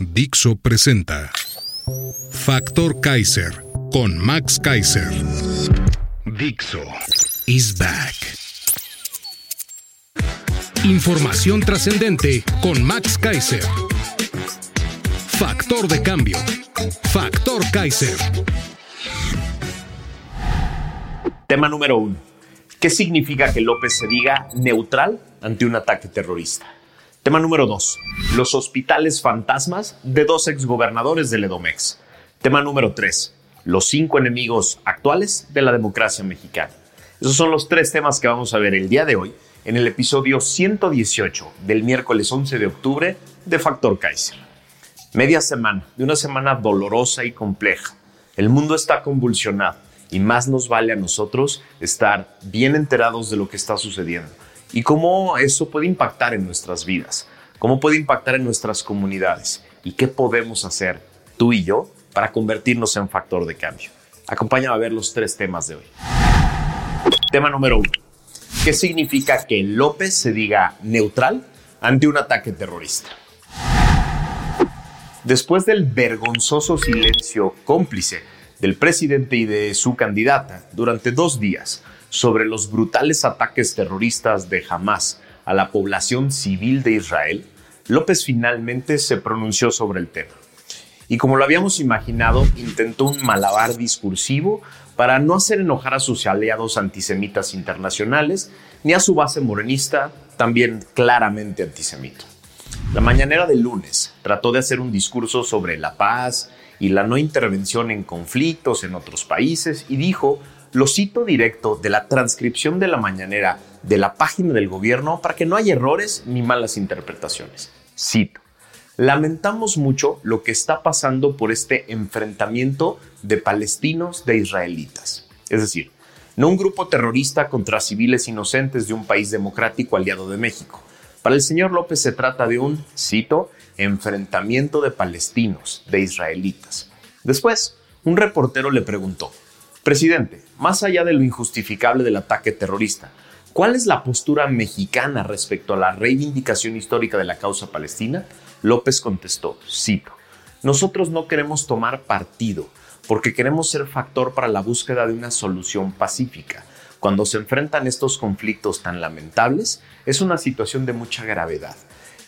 Dixo presenta Factor Kaiser con Max Kaiser. Dixo is back. Información trascendente con Max Kaiser. Factor de cambio. Factor Kaiser. Tema número uno. ¿Qué significa que López se diga neutral ante un ataque terrorista? Tema número dos. Los hospitales fantasmas de dos exgobernadores del Edomex. Tema número tres. Los cinco enemigos actuales de la democracia mexicana. Esos son los tres temas que vamos a ver el día de hoy en el episodio 118 del miércoles 11 de octubre de Factor Kaiser. Media semana, de una semana dolorosa y compleja. El mundo está convulsionado y más nos vale a nosotros estar bien enterados de lo que está sucediendo y cómo eso puede impactar en nuestras vidas, cómo puede impactar en nuestras comunidades y qué podemos hacer tú y yo para convertirnos en factor de cambio. Acompáñame a ver los tres temas de hoy. Tema número uno. ¿Qué significa que López se diga neutral ante un ataque terrorista? Después del vergonzoso silencio cómplice del presidente y de su candidata durante dos días sobre los brutales ataques terroristas de Hamas a la población civil de Israel, López finalmente se pronunció sobre el tema y como lo habíamos imaginado, intentó un malabar discursivo para no hacer enojar a sus aliados antisemitas internacionales ni a su base morenista, también claramente antisemita. La mañanera del lunes trató de hacer un discurso sobre la paz y la no intervención en conflictos en otros países y dijo, lo cito directo de la transcripción de la mañanera de la página del gobierno para que no haya errores ni malas interpretaciones. Cito. Lamentamos mucho lo que está pasando por este enfrentamiento de palestinos de israelitas. Es decir, no un grupo terrorista contra civiles inocentes de un país democrático aliado de México. Para el señor López se trata de un, cito, enfrentamiento de palestinos, de israelitas. Después, un reportero le preguntó, Presidente, más allá de lo injustificable del ataque terrorista, ¿cuál es la postura mexicana respecto a la reivindicación histórica de la causa palestina? López contestó, cito, nosotros no queremos tomar partido porque queremos ser factor para la búsqueda de una solución pacífica. Cuando se enfrentan estos conflictos tan lamentables, es una situación de mucha gravedad,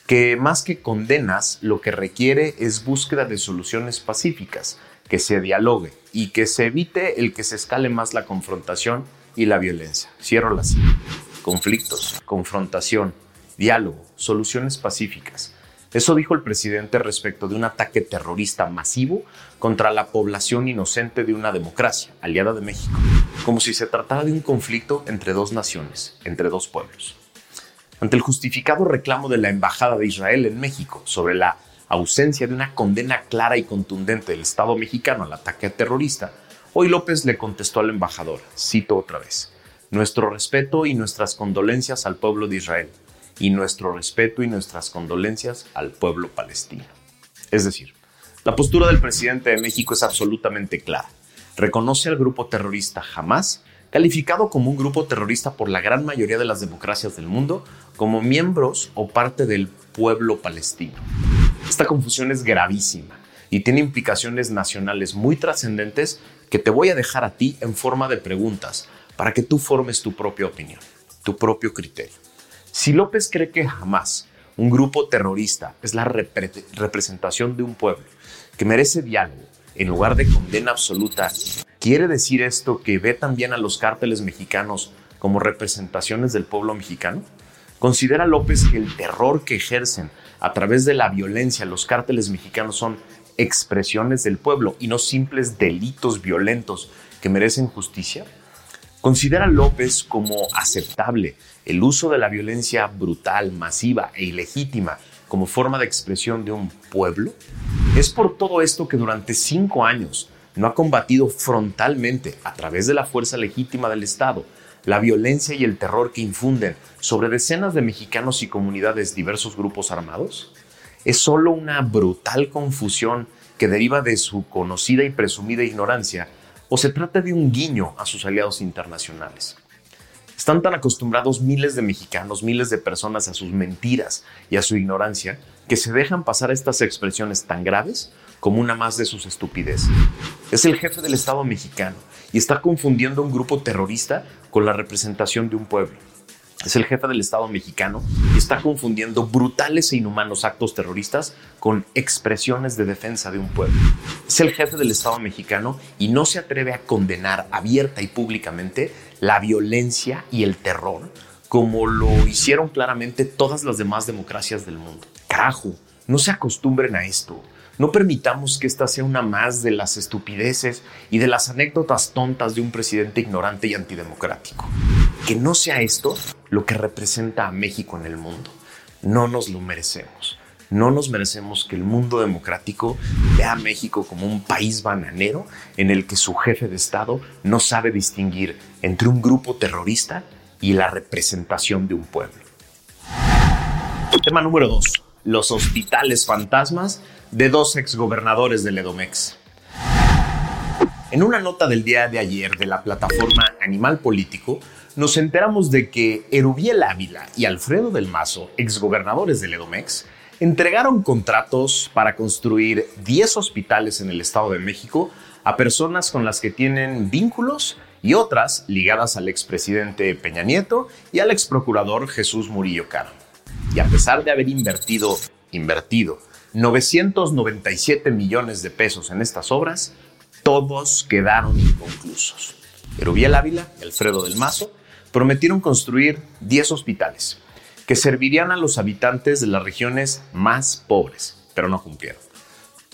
que más que condenas, lo que requiere es búsqueda de soluciones pacíficas, que se dialogue y que se evite el que se escale más la confrontación y la violencia. Cierro la cita. Conflictos, confrontación, diálogo, soluciones pacíficas. Eso dijo el presidente respecto de un ataque terrorista masivo contra la población inocente de una democracia, aliada de México, como si se tratara de un conflicto entre dos naciones, entre dos pueblos. Ante el justificado reclamo de la Embajada de Israel en México sobre la ausencia de una condena clara y contundente del Estado mexicano al ataque terrorista, hoy López le contestó al embajador, cito otra vez, nuestro respeto y nuestras condolencias al pueblo de Israel y nuestro respeto y nuestras condolencias al pueblo palestino. Es decir, la postura del presidente de México es absolutamente clara. Reconoce al grupo terrorista Hamas, calificado como un grupo terrorista por la gran mayoría de las democracias del mundo, como miembros o parte del pueblo palestino. Esta confusión es gravísima y tiene implicaciones nacionales muy trascendentes que te voy a dejar a ti en forma de preguntas para que tú formes tu propia opinión, tu propio criterio. Si López cree que jamás un grupo terrorista es la representación de un pueblo que merece diálogo en lugar de condena absoluta, ¿quiere decir esto que ve también a los cárteles mexicanos como representaciones del pueblo mexicano? ¿Considera López que el terror que ejercen a través de la violencia los cárteles mexicanos son expresiones del pueblo y no simples delitos violentos que merecen justicia? ¿Considera López como aceptable el uso de la violencia brutal, masiva e ilegítima como forma de expresión de un pueblo? Es por todo esto que durante cinco años no ha combatido frontalmente, a través de la fuerza legítima del Estado, la violencia y el terror que infunden sobre decenas de mexicanos y comunidades diversos grupos armados? ¿Es solo una brutal confusión que deriva de su conocida y presumida ignorancia o se trata de un guiño a sus aliados internacionales. Están tan acostumbrados miles de mexicanos, miles de personas a sus mentiras y a su ignorancia que se dejan pasar estas expresiones tan graves como una más de sus estupideces. Es el jefe del Estado mexicano y está confundiendo un grupo terrorista con la representación de un pueblo es el jefe del Estado mexicano y está confundiendo brutales e inhumanos actos terroristas con expresiones de defensa de un pueblo. Es el jefe del Estado mexicano y no se atreve a condenar abierta y públicamente la violencia y el terror como lo hicieron claramente todas las demás democracias del mundo. Carajo, no se acostumbren a esto. No permitamos que esta sea una más de las estupideces y de las anécdotas tontas de un presidente ignorante y antidemocrático. Que no sea esto lo que representa a México en el mundo. No nos lo merecemos. No nos merecemos que el mundo democrático vea a México como un país bananero en el que su jefe de Estado no sabe distinguir entre un grupo terrorista y la representación de un pueblo. Tema número 2. Los hospitales fantasmas de dos exgobernadores del Edomex. En una nota del día de ayer de la plataforma Animal Político, nos enteramos de que Erubiel Ávila y Alfredo del Mazo, exgobernadores del Edomex, entregaron contratos para construir 10 hospitales en el Estado de México a personas con las que tienen vínculos y otras ligadas al expresidente Peña Nieto y al exprocurador Jesús Murillo Caro. Y a pesar de haber invertido, invertido 997 millones de pesos en estas obras, todos quedaron inconclusos. Erubiel Ávila y Alfredo del Mazo prometieron construir 10 hospitales que servirían a los habitantes de las regiones más pobres, pero no cumplieron.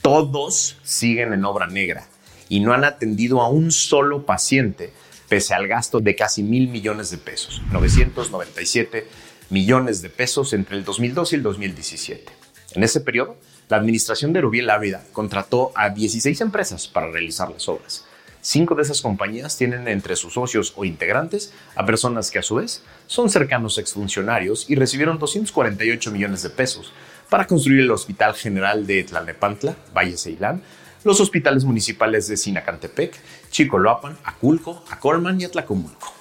Todos siguen en obra negra y no han atendido a un solo paciente pese al gasto de casi mil millones de pesos, 997 millones de pesos entre el 2002 y el 2017. En ese periodo, la administración de Rubiel Ávila contrató a 16 empresas para realizar las obras. Cinco de esas compañías tienen entre sus socios o integrantes a personas que a su vez son cercanos exfuncionarios y recibieron 248 millones de pesos para construir el Hospital General de Tlalnepantla, Valle Ceilán, los hospitales municipales de Sinacantepec, Chicoloapan, Aculco, Acolman y Atlacomulco.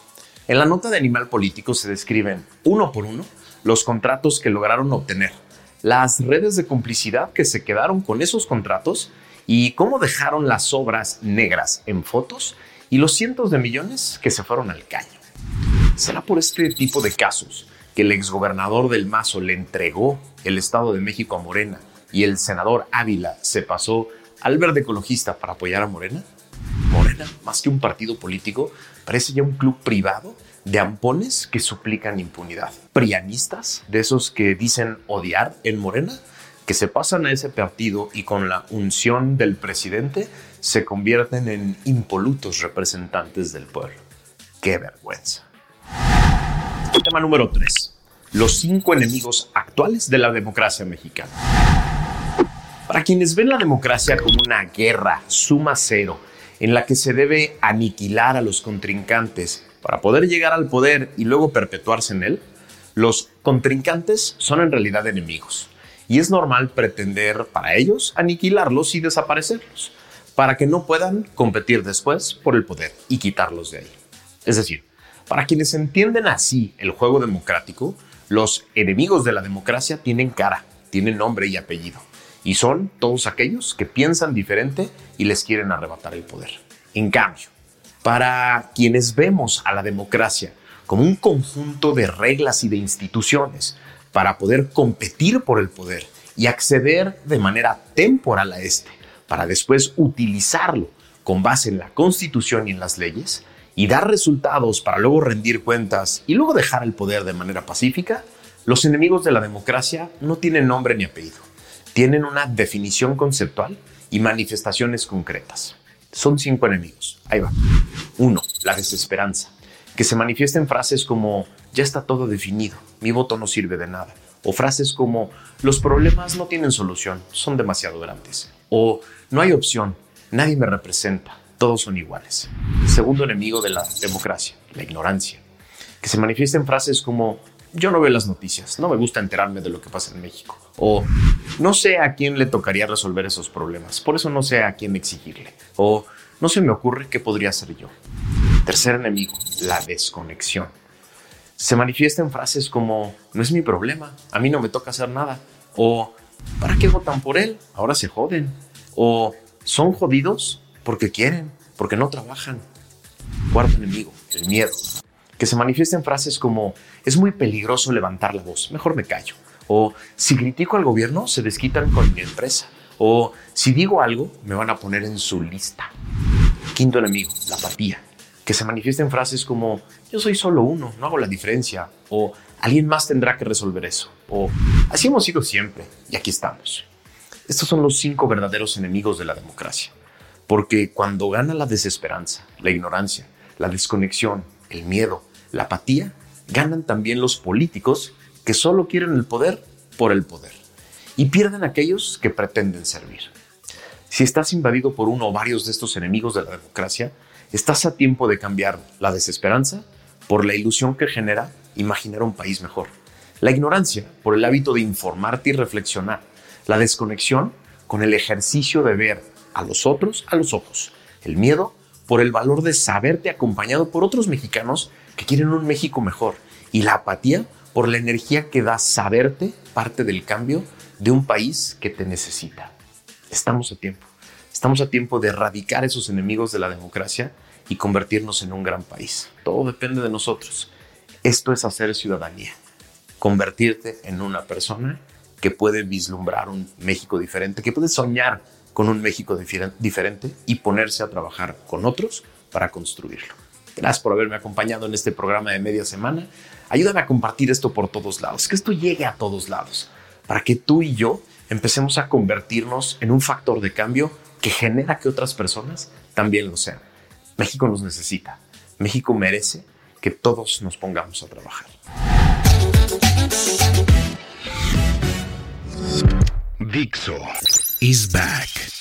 En la nota de Animal Político se describen uno por uno los contratos que lograron obtener las redes de complicidad que se quedaron con esos contratos y cómo dejaron las obras negras en fotos y los cientos de millones que se fueron al caño. ¿Será por este tipo de casos que el exgobernador del Mazo le entregó el Estado de México a Morena y el senador Ávila se pasó al verde ecologista para apoyar a Morena? Morena, más que un partido político, parece ya un club privado de ampones que suplican impunidad. Prianistas, de esos que dicen odiar en Morena, que se pasan a ese partido y con la unción del presidente se convierten en impolutos representantes del pueblo. ¡Qué vergüenza! Tema número 3. Los cinco enemigos actuales de la democracia mexicana. Para quienes ven la democracia como una guerra suma cero, en la que se debe aniquilar a los contrincantes para poder llegar al poder y luego perpetuarse en él, los contrincantes son en realidad enemigos. Y es normal pretender para ellos aniquilarlos y desaparecerlos, para que no puedan competir después por el poder y quitarlos de ahí. Es decir, para quienes entienden así el juego democrático, los enemigos de la democracia tienen cara, tienen nombre y apellido, y son todos aquellos que piensan diferente y les quieren arrebatar el poder. En cambio, para quienes vemos a la democracia como un conjunto de reglas y de instituciones para poder competir por el poder y acceder de manera temporal a este, para después utilizarlo con base en la constitución y en las leyes, y dar resultados para luego rendir cuentas y luego dejar el poder de manera pacífica, los enemigos de la democracia no tienen nombre ni apellido, tienen una definición conceptual y manifestaciones concretas. Son cinco enemigos. Ahí va. Uno, la desesperanza. que se manifiesta en frases como ya está todo definido, mi voto no sirve de nada, o frases como los problemas no tienen solución, son demasiado grandes, o no hay opción, nadie me representa, todos son iguales. segundo enemigo de la democracia, la ignorancia, que se manifiesta en frases como yo no veo las noticias, no me gusta enterarme de lo que pasa en México. O no sé a quién le tocaría resolver esos problemas, por eso no sé a quién exigirle. O no se me ocurre qué podría hacer yo. Tercer enemigo, la desconexión. Se manifiesta en frases como, no es mi problema, a mí no me toca hacer nada. O, ¿para qué votan por él? Ahora se joden. O, son jodidos porque quieren, porque no trabajan. Cuarto enemigo, el miedo que se manifiesta en frases como es muy peligroso levantar la voz, mejor me callo. O si critico al gobierno, se desquitan con mi empresa. O si digo algo, me van a poner en su lista. Quinto enemigo, la apatía, que se manifiesta en frases como yo soy solo uno, no hago la diferencia. O alguien más tendrá que resolver eso. O así hemos sido siempre y aquí estamos. Estos son los cinco verdaderos enemigos de la democracia. Porque cuando gana la desesperanza, la ignorancia, la desconexión, el miedo, la apatía, ganan también los políticos que solo quieren el poder por el poder. Y pierden aquellos que pretenden servir. Si estás invadido por uno o varios de estos enemigos de la democracia, estás a tiempo de cambiar la desesperanza por la ilusión que genera imaginar un país mejor, la ignorancia por el hábito de informarte y reflexionar, la desconexión con el ejercicio de ver a los otros a los ojos, el miedo por el valor de saberte acompañado por otros mexicanos que quieren un México mejor y la apatía por la energía que da saberte parte del cambio de un país que te necesita. Estamos a tiempo. Estamos a tiempo de erradicar esos enemigos de la democracia y convertirnos en un gran país. Todo depende de nosotros. Esto es hacer ciudadanía. Convertirte en una persona que puede vislumbrar un México diferente, que puede soñar con un México diferente y ponerse a trabajar con otros para construirlo. Gracias por haberme acompañado en este programa de media semana. Ayúdame a compartir esto por todos lados, que esto llegue a todos lados, para que tú y yo empecemos a convertirnos en un factor de cambio que genera que otras personas también lo sean. México nos necesita. México merece que todos nos pongamos a trabajar. Dixo is back.